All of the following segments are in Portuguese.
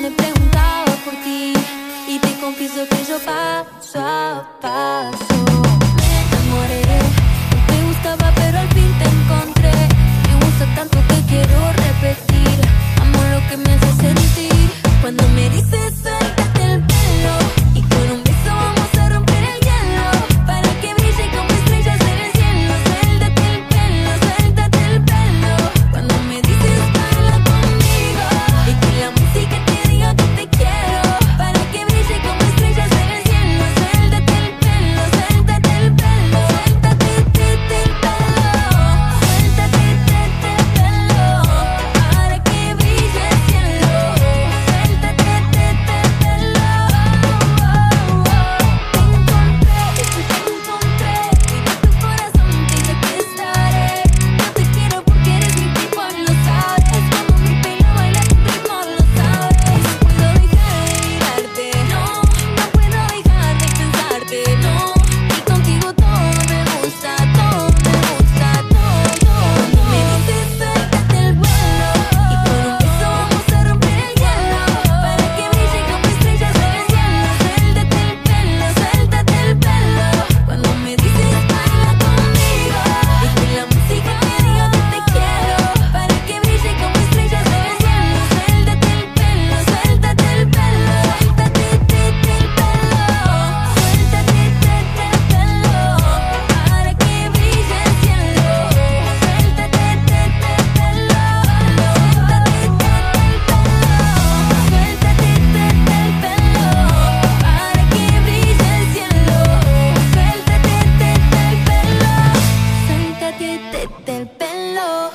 me preguntaba por ti. Y te confieso que yo paso a paso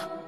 よ。